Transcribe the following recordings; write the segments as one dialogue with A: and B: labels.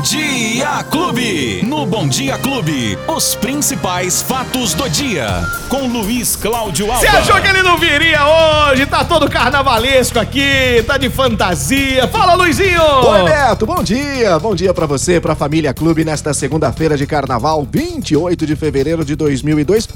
A: Bom Dia Clube. No Bom Dia Clube, os principais fatos do dia. Com Luiz Cláudio Alves.
B: Você achou que ele não viria hoje? Tá todo carnavalesco aqui, tá de fantasia. Fala, Luizinho!
C: Oi, Beto, bom dia. Bom dia pra você, pra Família Clube, nesta segunda-feira de carnaval, 28 de fevereiro de 2002.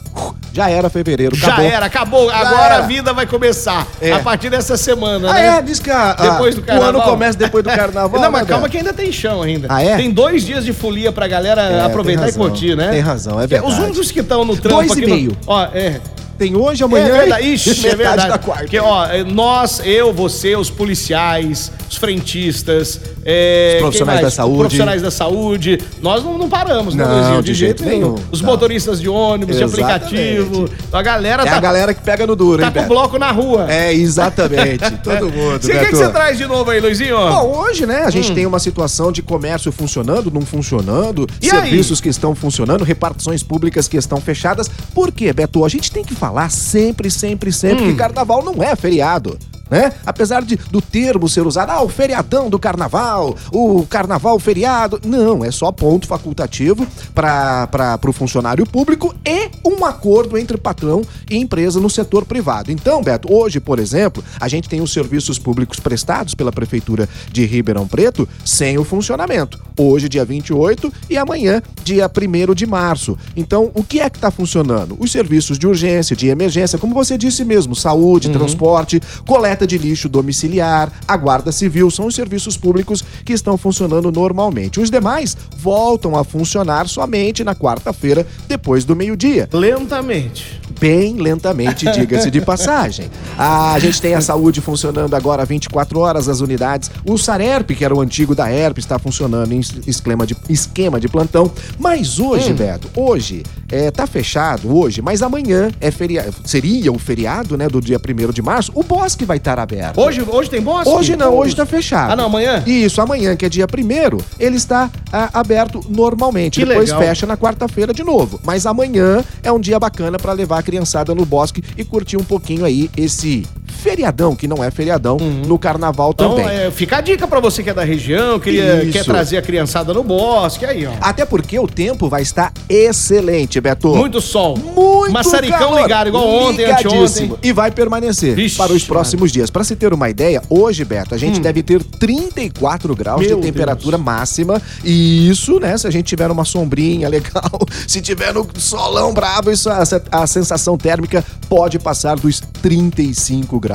C: Já era fevereiro,
B: Já
C: acabou.
B: era, acabou.
C: Já
B: Agora
C: era.
B: a vida vai começar.
C: É.
B: A partir dessa semana,
C: Ah,
B: né?
C: é? Diz que a, a-
B: Depois do
C: o
B: carnaval.
C: ano começa depois do carnaval.
B: Não, mas
C: né,
B: calma que ainda tem chão ainda.
C: Ah, é?
B: Tem dois dias de folia pra galera
C: É,
B: aproveitar e curtir, né?
C: Tem razão, é
B: Os
C: verdade.
B: únicos que estão no trampo
C: Dois e meio.
B: No... Ó, é.
C: Tem hoje, amanhã
B: é verdade. Ixi, é verdade.
C: da quarta.
B: Porque, ó, é, nós, eu, você, os policiais, os frentistas, é,
C: Os profissionais da saúde.
B: profissionais da saúde, nós não, não paramos, né,
C: Não,
B: Luizinho?
C: de jeito nenhum.
B: Os
C: Não.
B: motoristas de ônibus, de
C: Exatamente.
B: aplicativo. A galera
C: É
B: tá,
C: a galera que pega no duro,
B: tá
C: hein,
B: com o
C: Beto?
B: bloco na rua.
C: É, exatamente. Todo mundo,
B: o que, que você traz de novo aí, Luizinho?
C: Bom, hoje, né, a gente
B: Hum.
C: tem uma situação de comércio funcionando, não funcionando,
B: E
C: serviços que estão funcionando, repartições públicas que estão fechadas. Por quê, Beto? A gente tem que falar sempre, sempre, sempre
B: Hum.
C: que carnaval não é feriado. Né? Apesar de, do termo ser usado, ah, o feriadão do carnaval, o carnaval feriado. Não, é só ponto facultativo para o funcionário público e um acordo entre patrão e empresa no setor privado. Então, Beto, hoje, por exemplo, a gente tem os serviços públicos prestados pela Prefeitura de Ribeirão Preto sem o funcionamento. Hoje, dia 28 e amanhã, dia 1 de março. Então, o que é que está funcionando? Os serviços de urgência, de emergência, como você disse mesmo, saúde, transporte, coleta de lixo domiciliar, a guarda civil, são os serviços públicos que estão funcionando normalmente. Os demais voltam a funcionar somente na quarta-feira, depois do meio-dia
B: Lentamente.
C: Bem lentamente, diga-se de passagem. A gente tem a saúde funcionando agora 24 horas, as unidades. O Sarerp, que era o antigo da ERP, está funcionando em esquema de, esquema de plantão. Mas hoje,
B: Hum.
C: Beto, hoje é, tá fechado hoje, mas amanhã é feriado, seria o feriado, né, do dia 1 de março. O bosque vai estar aberto.
B: Hoje, hoje tem bosque?
C: Hoje não, hoje tá fechado.
B: Ah, não, amanhã?
C: Isso, amanhã, que é dia primeiro, ele está ah, aberto normalmente.
B: Que
C: Depois
B: legal.
C: fecha na quarta-feira de novo. Mas amanhã é um dia bacana para levar a criançada no bosque e curtir um pouquinho aí esse feriadão, que não é feriadão, no carnaval
B: Então,
C: também.
B: é, fica a dica pra você que é da região,
C: Isso.
B: quer trazer a criançada no bosque, aí, ó.
C: Até porque o tempo vai estar excelente, Beto.
B: Muito sol.
C: Muito
B: Maçaricão
C: calor.
B: ligado, igual ontem, anteontem.
C: E vai permanecer
B: Vixe,
C: para os próximos dias. Para se ter uma ideia, hoje, Beto, a gente deve ter 34 graus
B: Hum. Meu
C: de temperatura máxima. E isso, né, se a gente tiver uma sombrinha legal, se tiver no solão bravo, isso, a, a sensação térmica pode passar dos 35 graus.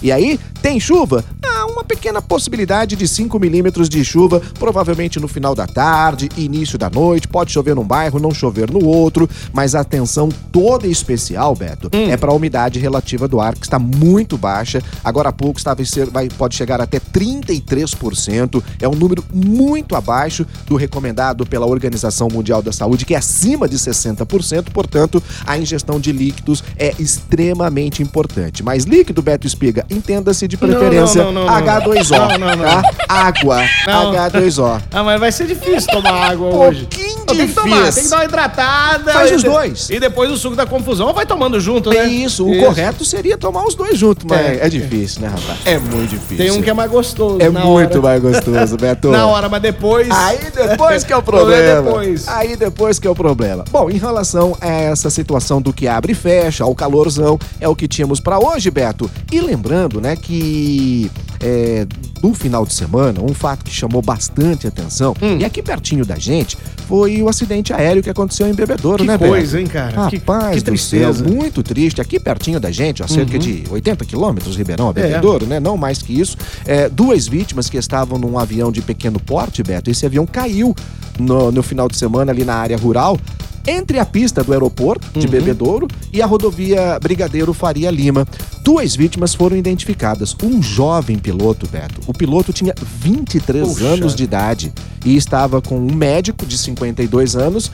C: E aí, tem chuva? Ah, uma pequena possibilidade de 5 milímetros de chuva, provavelmente no final da tarde, início da noite. Pode chover num bairro, não chover no outro, mas a atenção toda especial, Beto, é para a umidade relativa do ar, que está muito baixa. Agora há pouco estava ser, vai, pode chegar até 33%. É um número muito abaixo do recomendado pela Organização Mundial da Saúde, que é acima de 60%. Portanto, a ingestão de líquidos é extremamente importante. Mas líquido, Beto Espiga, entenda-se de preferência
B: não, não, não, não.
C: H2O,
B: Não, não, não.
C: tá? Água,
B: Não.
C: H2O.
B: Ah, mas vai ser difícil tomar água hoje.
C: Pouquinho
B: Não, tem que tomar,
C: difícil.
B: tem que dar uma hidratada.
C: Faz os dois.
B: E depois o suco da confusão. Vai tomando junto, né?
C: É isso, o correto seria tomar os dois juntos, mas
B: É.
C: é, difícil, né, rapaz? É muito difícil.
B: Tem um que é mais gostoso.
C: É muito
B: hora.
C: mais gostoso, Beto.
B: Na hora, mas depois.
C: Aí depois que é o
B: Problema
C: problema.
B: depois.
C: Aí depois que é o problema. Bom, em relação a essa situação do que abre e fecha, ao calorzão, é o que tínhamos pra hoje, Beto. E lembrando, né, que é, do final de semana, um fato que chamou bastante atenção,
B: Hum.
C: e aqui pertinho da gente, foi o acidente aéreo que aconteceu em Bebedouro,
B: Que
C: né,
B: coisa,
C: Beto?
B: hein, cara? Que-
C: Rapaz
B: que
C: do
B: tristeza.
C: céu, muito triste. Aqui pertinho da gente, a cerca de 80 quilômetros, Ribeirão, a Bebedouro, né? Não mais que isso. É, duas vítimas que estavam num avião de pequeno porte, Beto. Esse avião caiu no, no final de semana ali na área rural. Entre a pista do aeroporto de
B: Uhum.
C: Bebedouro e a rodovia Brigadeiro Faria Lima. Duas vítimas foram identificadas. Um jovem piloto, Beto. O piloto tinha 23
B: Puxa.
C: anos de idade e estava com um médico de 52 anos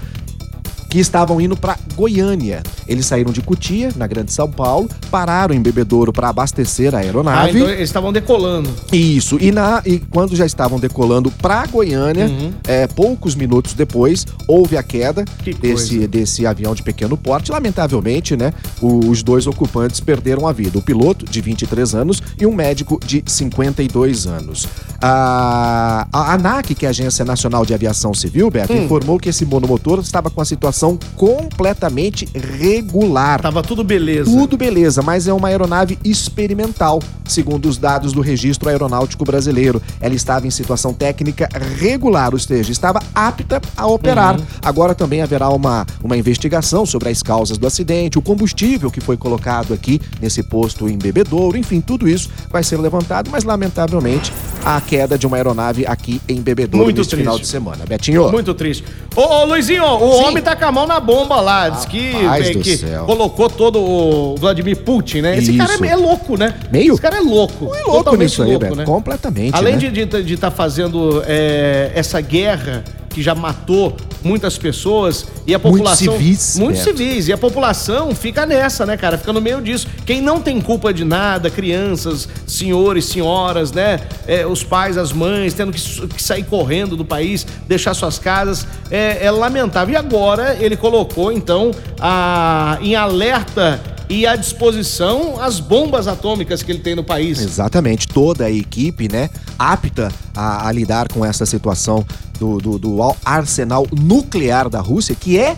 C: que estavam indo para Goiânia. Eles saíram de Cutia, na Grande São Paulo, pararam em Bebedouro para abastecer a
B: Ah,
C: aeronave.
B: então eles estavam decolando.
C: Isso, e, na, e quando já estavam decolando para Goiânia,
B: Uhum.
C: é, poucos minutos depois, houve a queda
B: Que
C: desse,
B: coisa.
C: desse avião de pequeno porte. Lamentavelmente, né, os dois ocupantes perderam a vida. O piloto, de 23 anos, e um médico de 52 anos. A, a ANAC, que é a Agência Nacional de Aviação Civil, Beto,
B: Hum.
C: informou que esse monomotor estava com a situação completamente regular.
B: Tava tudo beleza.
C: Tudo beleza, mas é uma aeronave experimental, segundo os dados do Registro Aeronáutico Brasileiro. Ela estava em situação técnica regular, ou seja, estava apta a operar. Agora também haverá uma, uma investigação sobre as causas do acidente, o combustível que foi colocado aqui nesse posto em Bebedouro, enfim, tudo isso vai ser levantado, mas lamentavelmente a queda de uma aeronave aqui em Bebedouro
B: Muito
C: neste
B: triste.
C: final de semana. Betinho.
B: Muito triste. Ô, ô Luizinho, o
C: Sim.
B: homem tá com a mão na bomba lá. Diz que,
C: Rapaz
B: é,
C: do
B: que
C: céu.
B: colocou todo o Vladimir Putin, né? Esse cara
C: Isso.
B: é, é louco, né?
C: Meio?
B: Esse cara é louco.
C: É louco
B: Totalmente
C: nisso aí,
B: louco,
C: Beto.
B: né?
C: Completamente.
B: Além
C: né?
B: de estar fazendo é, essa guerra que já matou muitas pessoas e a
C: Muitos
B: população.
C: civis,
B: Muitos
C: Beto.
B: civis. E a população fica nessa, né, cara? Fica no meio disso. Quem não tem culpa de nada, crianças, senhores, senhoras, né? É, os pais, as mães, tendo que, que sair correndo do país, deixar suas casas, é, é lamentável. E agora ele colocou, então, a, em alerta e à disposição as bombas atômicas que ele tem no país.
C: Exatamente, toda a equipe, né, apta a, a lidar com essa situação do, do- do al- arsenal nuclear da Rússia, que é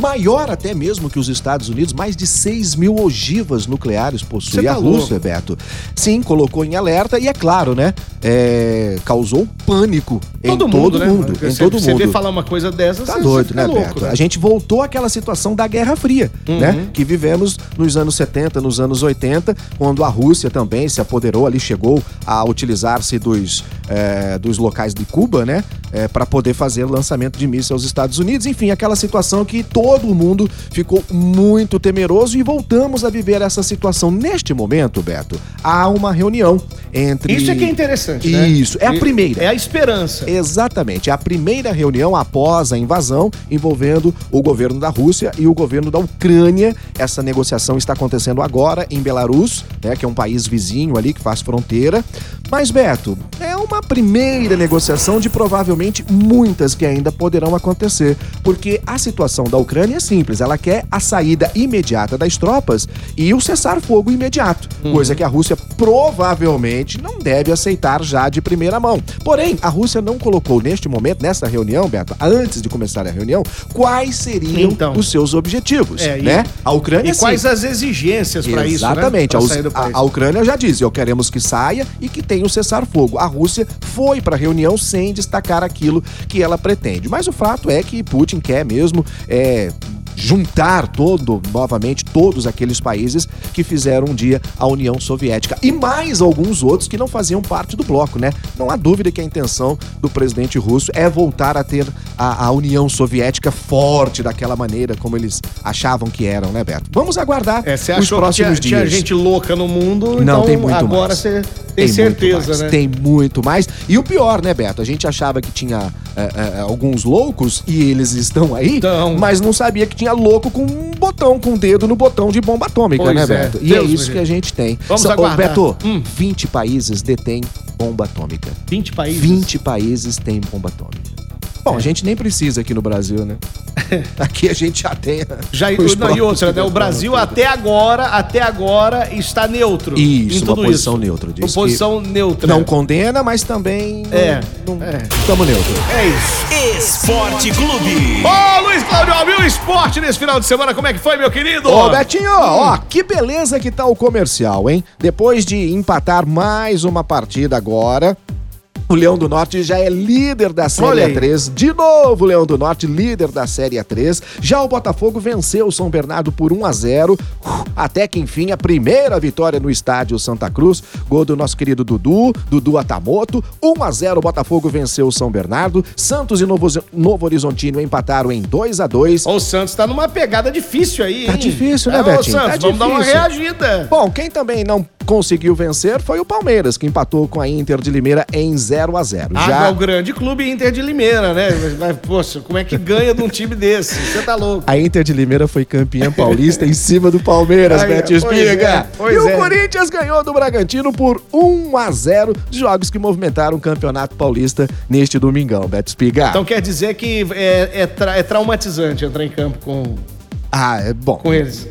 C: maior até mesmo que os Estados Unidos, mais de 6 mil ogivas nucleares possui
B: tá
C: a Rússia, Beto. Sim, colocou em alerta e é claro, né, é, causou pânico
B: Todo
C: em
B: mundo,
C: todo
B: né?
C: mundo, em
B: Você-
C: todo
B: Você
C: mundo.
B: vê falar uma coisa dessas,
C: Tá
B: você-
C: doido,
B: você
C: né,
B: louco,
C: Beto?
B: né?
C: A gente voltou àquela situação da Guerra Fria,
B: Uhum.
C: né? Que vivemos nos anos 70, nos anos 80, quando a Rússia também se apoderou ali, chegou a utilizar-se dos, eh, dos locais de Cuba, né? Para poder fazer lançamento de mísseis aos Estados Unidos. Enfim, aquela situação que todo mundo ficou muito temeroso e voltamos a viver essa situação. Neste momento, Beto, há uma reunião entre.
B: Isso é que é interessante, né?
C: Isso, é a primeira.
B: É a esperança.
C: Exatamente. É a primeira reunião após a invasão envolvendo o governo da Rússia e o governo da Ucrânia. Essa negociação está acontecendo agora em Belarus, né, que é um país vizinho ali que faz fronteira. Mas, Beto, é uma primeira negociação de provavelmente muitas que ainda poderão acontecer. Porque a situação da Ucrânia é simples. Ela quer a saída imediata das tropas e o cessar-fogo imediato. Coisa que a Rússia provavelmente não deve aceitar já de primeira mão. Porém, a Rússia não colocou neste momento, nessa reunião, Beto, antes de começar a reunião, quais seriam
B: Então.
C: os seus objetivos,
B: É,
C: né? A Ucrânia
B: E
C: sim.
B: quais as exigências para isso, né?
C: Exatamente.
B: Pra
C: a, a- a Ucrânia já diz, eu queremos que saia e que tenha o cessar-fogo. A Rússia foi para a reunião sem destacar aquilo que ela pretende. Mas o fato é que Putin quer mesmo é, juntar todo, novamente, todos aqueles países que fizeram um dia a União Soviética. E mais alguns outros que não faziam parte do bloco, né? Não há dúvida que a intenção do presidente russo é voltar a ter a, a União Soviética forte daquela maneira como eles achavam que eram, né, Beto? Vamos aguardar
B: É, você
C: os
B: achou que tinha,
C: próximos
B: tinha
C: dias.
B: gente louca no mundo,
C: Não,
B: então
C: tem muito
B: agora
C: mais.
B: você tem,
C: muito
B: certeza,
C: mais,
B: né?
C: Tem muito mais. E o pior, né, Beto? A gente achava que tinha é, é, alguns loucos e eles estão aí,
B: Então.
C: mas não sabia que tinha louco com um botão, com o dedo no botão de bomba atômica,
B: Pois
C: né,
B: é.
C: Beto? E
B: Deus
C: é isso que a gente tem.
B: Vamos
C: São-
B: aguardar.
C: Beto,
B: Hum.
C: 20 países detêm bomba atômica.
B: 20 países.
C: 20 países têm bomba atômica. Bom, a gente nem precisa aqui no Brasil, né? Aqui a gente já tem.
B: Já, não, e outra, né? O Brasil até agora, até agora está neutro.
C: Isso,
B: em
C: uma posição
B: isso.
C: neutra. Diz
B: Uma posição neutra.
C: Não condena, mas também.
B: É,
C: Não,
B: é.
C: Estamos neutro.
B: É isso.
A: Esporte Clube.
B: Ô, Luiz Cláudio Alvio, o esporte nesse final de semana, como é que foi, meu querido?
C: Ô, Betinho, ó, que beleza que tá o comercial, hein? Depois de empatar mais uma partida agora. O Leão do Norte já é líder da Série
B: aí.
C: A3. De novo, o Leão do Norte, líder da Série A3. Já o Botafogo venceu o São Bernardo por 1 a 0 Uh, Até que enfim, a primeira vitória no estádio Santa Cruz. Gol do nosso querido Dudu, Dudu Atamoto. 1 a 0 o Botafogo venceu o São Bernardo. Santos e Novo, Novo Horizontino empataram em 2 a 2
B: Ô, o Santos tá numa pegada difícil aí, hein?
C: Tá difícil, né,
B: é, Ô,
C: Betinho?
B: Santos,
C: Tá
B: vamos dar uma reagida.
C: Bom, quem também não conseguiu vencer foi o Palmeiras, que empatou com a Inter de Limeira em 0 a 0
B: Ah, Já... é o grande clube Inter de Limeira, né? Mas, poxa, como é que ganha de um time desse? Você tá louco.
C: A Inter de Limeira foi campeã paulista em cima do Palmeiras, Beto Espiga. É, e o é. Corinthians ganhou do Bragantino por 1 a 0 jogos que movimentaram o Campeonato Paulista neste domingão, Beto Espiga.
B: Então quer dizer que é, é, tra é traumatizante entrar em campo com
C: ah, é bom.
B: Com eles.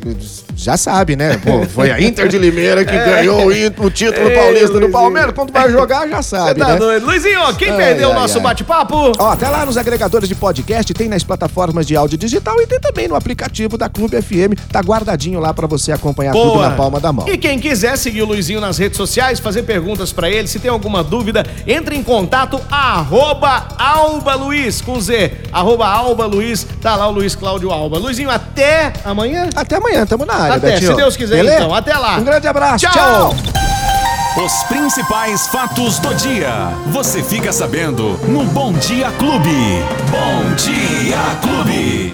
C: Já sabe, né? Pô, foi a Inter de Limeira que é. ganhou o, título Ei, paulista do Palmeiras. Quando vai jogar, já sabe. Tá né?
B: doido. Luizinho, quem ai, perdeu ai, o nosso bate-papo?
C: Ó, até lá nos agregadores de podcast, tem nas plataformas de áudio digital e tem também no aplicativo da Clube FM. Tá guardadinho lá para você acompanhar Boa. tudo na palma da mão.
B: E quem quiser seguir o Luizinho nas redes sociais, fazer perguntas para ele, se tem alguma dúvida, entre em contato, arroba Alba Luiz, com Z, arroba Alba Luiz, tá lá o Luiz Cláudio Alba. Luizinho, até amanhã?
C: Até amanhã, tamo na área,
B: Até, Betinho. se Deus quiser Beleza? então. Até lá.
C: Um grande abraço. Tchau. Tchau.
A: Os principais fatos do dia. Você fica sabendo no Bom Dia Clube. Bom Dia Clube.